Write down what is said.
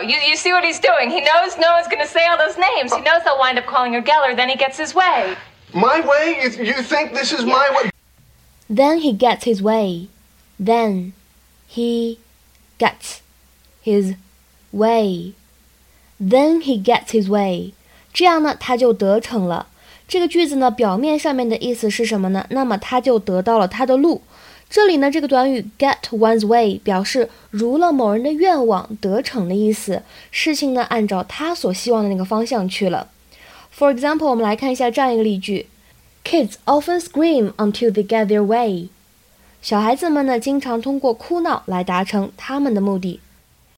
You, you see what he's doing? He knows Noah's going to say all those names. He knows they'll wind up calling her Geller, then he gets his way. My way? You, you think this is my way? Then he gets his way. Then he gets his way. Then he gets his way. 这样呢，他就得逞了。这个句子呢，表面上面的意思是什么呢？那么他就得到了他的路。 这里呢，这个短语 get one's way 表示如了某人的愿望，得逞的意思。事情呢，按照他所希望的那个方向去了。For example，我们来看一下这样一个例句：Kids often scream until they get their way。小孩子们呢，经常通过哭闹来达成他们的目的。